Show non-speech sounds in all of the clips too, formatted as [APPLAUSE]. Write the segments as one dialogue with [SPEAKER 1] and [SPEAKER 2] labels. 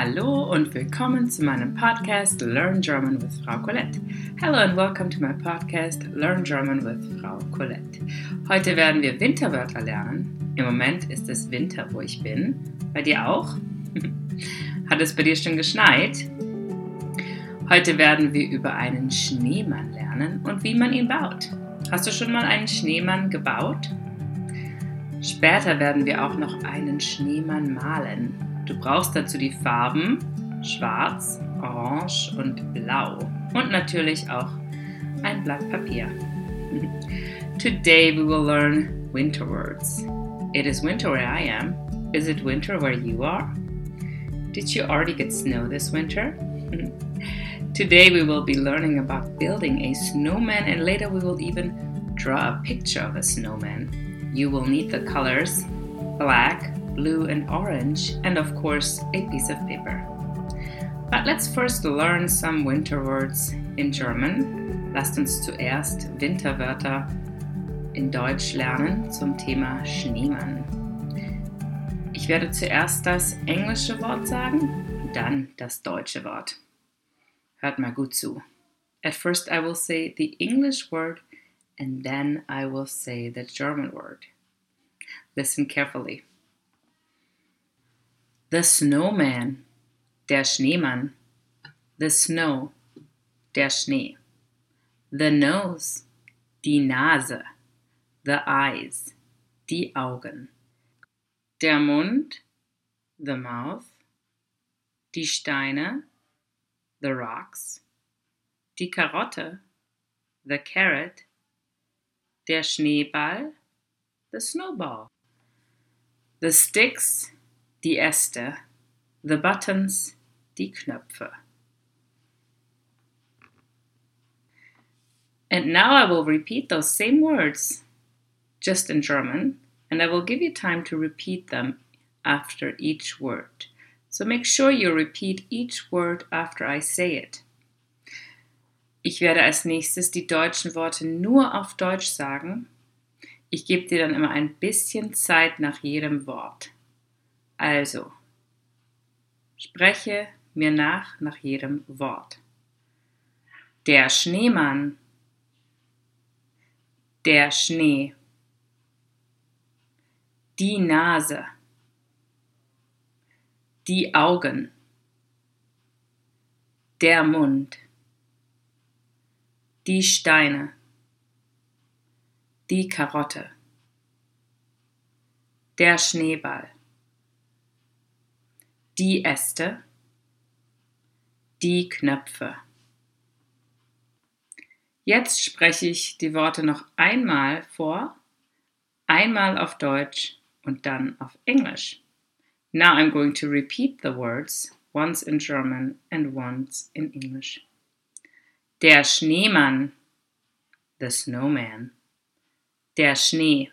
[SPEAKER 1] Hallo und willkommen zu meinem Podcast Learn German with Frau Colette. Hello and welcome to my podcast Learn German with Frau Colette. Heute werden wir Winterwörter lernen. Im Moment ist es Winter, wo ich bin. Bei dir auch? [LAUGHS] Hat es bei dir schon geschneit? Heute werden wir über einen Schneemann lernen und wie man ihn baut. Hast du schon mal einen Schneemann gebaut? Später werden wir auch noch einen Schneemann malen. Du brauchst dazu die Farben Schwarz, Orange und Blau und natürlich auch ein Blatt Papier. [LAUGHS] Today we will learn winter words. It is winter where I am. Is it winter where you are? Did you already get snow this winter? [LAUGHS] Today we will be learning about building a snowman and later we will even draw a picture of a snowman. You will need the colors black, blue, and orange, and of course, a piece of paper. But let's first learn some winter words in German. Lasst uns zuerst Winterwörter in Deutsch lernen zum Thema Schneemann. Ich werde zuerst das englische Wort sagen, dann das deutsche Wort. Hört mal gut zu. At first I will say the English word and then I will say the German word. Listen carefully. The snowman, der Schneemann. The snow, der Schnee. The nose, die Nase. The eyes, die Augen. Der Mund, the mouth. Die Steine, the rocks. Die Karotte, the carrot. Der Schneeball, the snowball. The sticks, die Äste, the buttons, die Knöpfe. And now I will repeat those same words, just in German, and I will give you time to repeat them after each word. So make sure you repeat each word after I say it. Ich werde als nächstes die deutschen Worte nur auf Deutsch sagen. Ich gebe dir dann immer ein bisschen Zeit nach jedem Wort. Also, spreche mir nach nach jedem Wort. Der Schneemann. Der Schnee. Die Nase. Die Augen. Der Mund. Die Steine. Die Karotte. Der Schneeball die Äste, die Knöpfe. Jetzt spreche ich die Worte noch einmal vor, einmal auf Deutsch und dann auf Englisch. Now I'm going to repeat the words, once in German and once in English. Der Schneemann, the snowman. Der Schnee,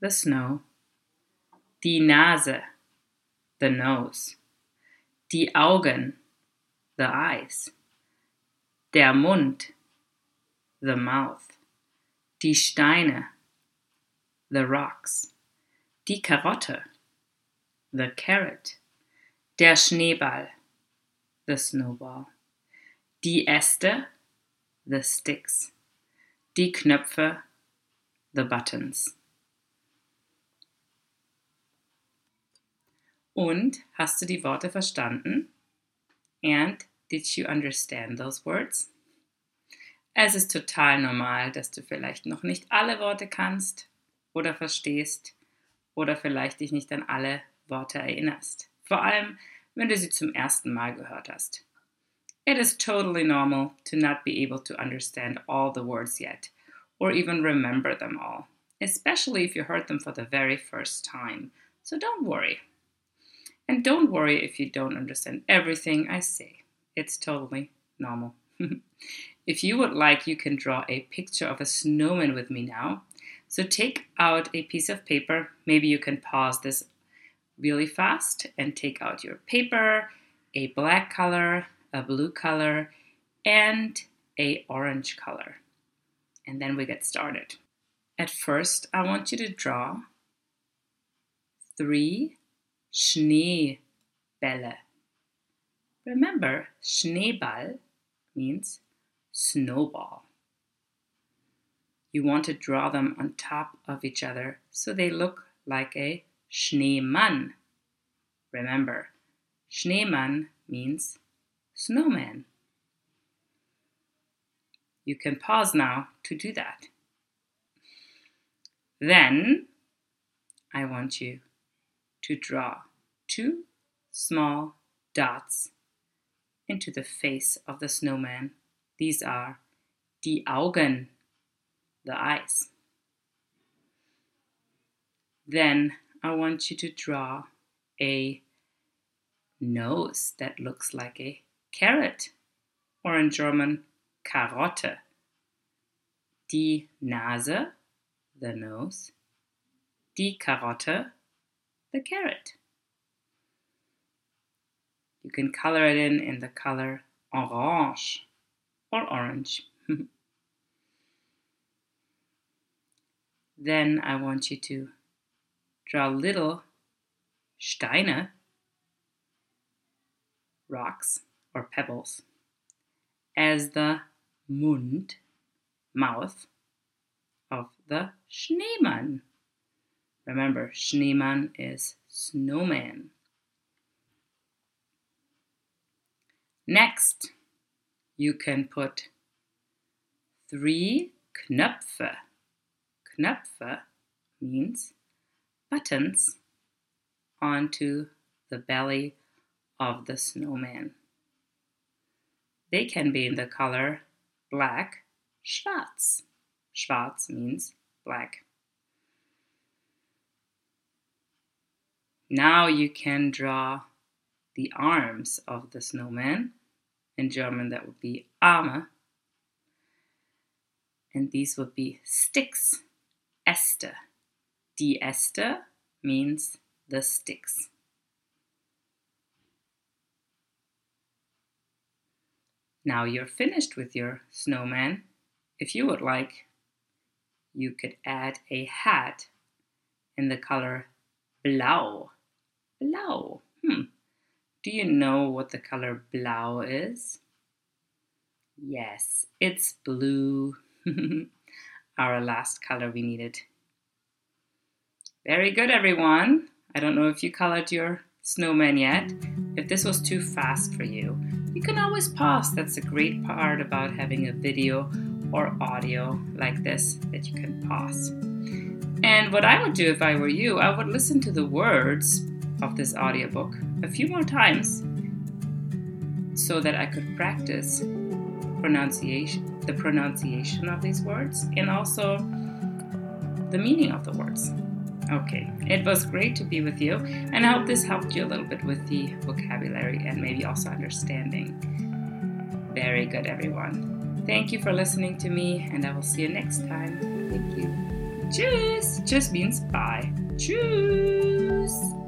[SPEAKER 1] the snow. Die Nase, the nose. Die Augen, the eyes. Der Mund, the mouth. Die Steine, the rocks. Die Karotte, the carrot. Der Schneeball, the snowball. Die Äste, the sticks. Die Knöpfe, the buttons. Und hast du die Worte verstanden? And did you understand those words? Es ist total normal, dass du vielleicht noch nicht alle Worte kannst oder verstehst oder vielleicht dich nicht an alle Worte erinnerst. Vor allem, wenn du sie zum ersten Mal gehört hast. It is totally normal to not be able to understand all the words yet or even remember them all, especially if you heard them for the very first time. So don't worry. And don't worry if you don't understand everything I say. It's totally normal. [LAUGHS] if you would like, you can draw a picture of a snowman with me now. So take out a piece of paper. Maybe you can pause this really fast and take out your paper, a black color, a blue color, and a orange color. And then we get started. At first, I want you to draw three Schneebälle. Remember, Schneeball means snowball. You want to draw them on top of each other so they look like a Schneemann. Remember, Schneemann means snowman. You can pause now to do that. Then I want you to draw two small dots into the face of the snowman. These are die Augen, the eyes. Then I want you to draw a nose that looks like a carrot, or in German, Karotte. Die Nase, the nose. Die Karotte, the carrot. You can color it in in the color orange or orange. [LAUGHS] then I want you to draw little Steine, rocks or pebbles, as the Mund, mouth, of the Schneemann. Remember, Schneemann is snowman. Next, you can put three Knöpfe. Knöpfe means buttons onto the belly of the snowman. They can be in the color black, schwarz. Schwarz means black. Now you can draw the arms of the snowman. In German, that would be Arme. And these would be sticks, Äste. Die Äste means the sticks. Now you're finished with your snowman. If you would like, you could add a hat in the color blau. Blau. Hmm. Do you know what the color blau is? Yes, it's blue. [LAUGHS] Our last color we needed. Very good, everyone. I don't know if you colored your snowman yet. If this was too fast for you, you can always pause. That's a great part about having a video or audio like this that you can pause. And what I would do if I were you, I would listen to the words of this audiobook a few more times so that I could practice pronunciation, the pronunciation of these words, and also the meaning of the words. Okay, it was great to be with you, and I hope this helped you a little bit with the vocabulary and maybe also understanding. Very good, everyone. Thank you for listening to me, and I will see you next time. Thank you. Tschüss. Tschüss means bye. Tschüss.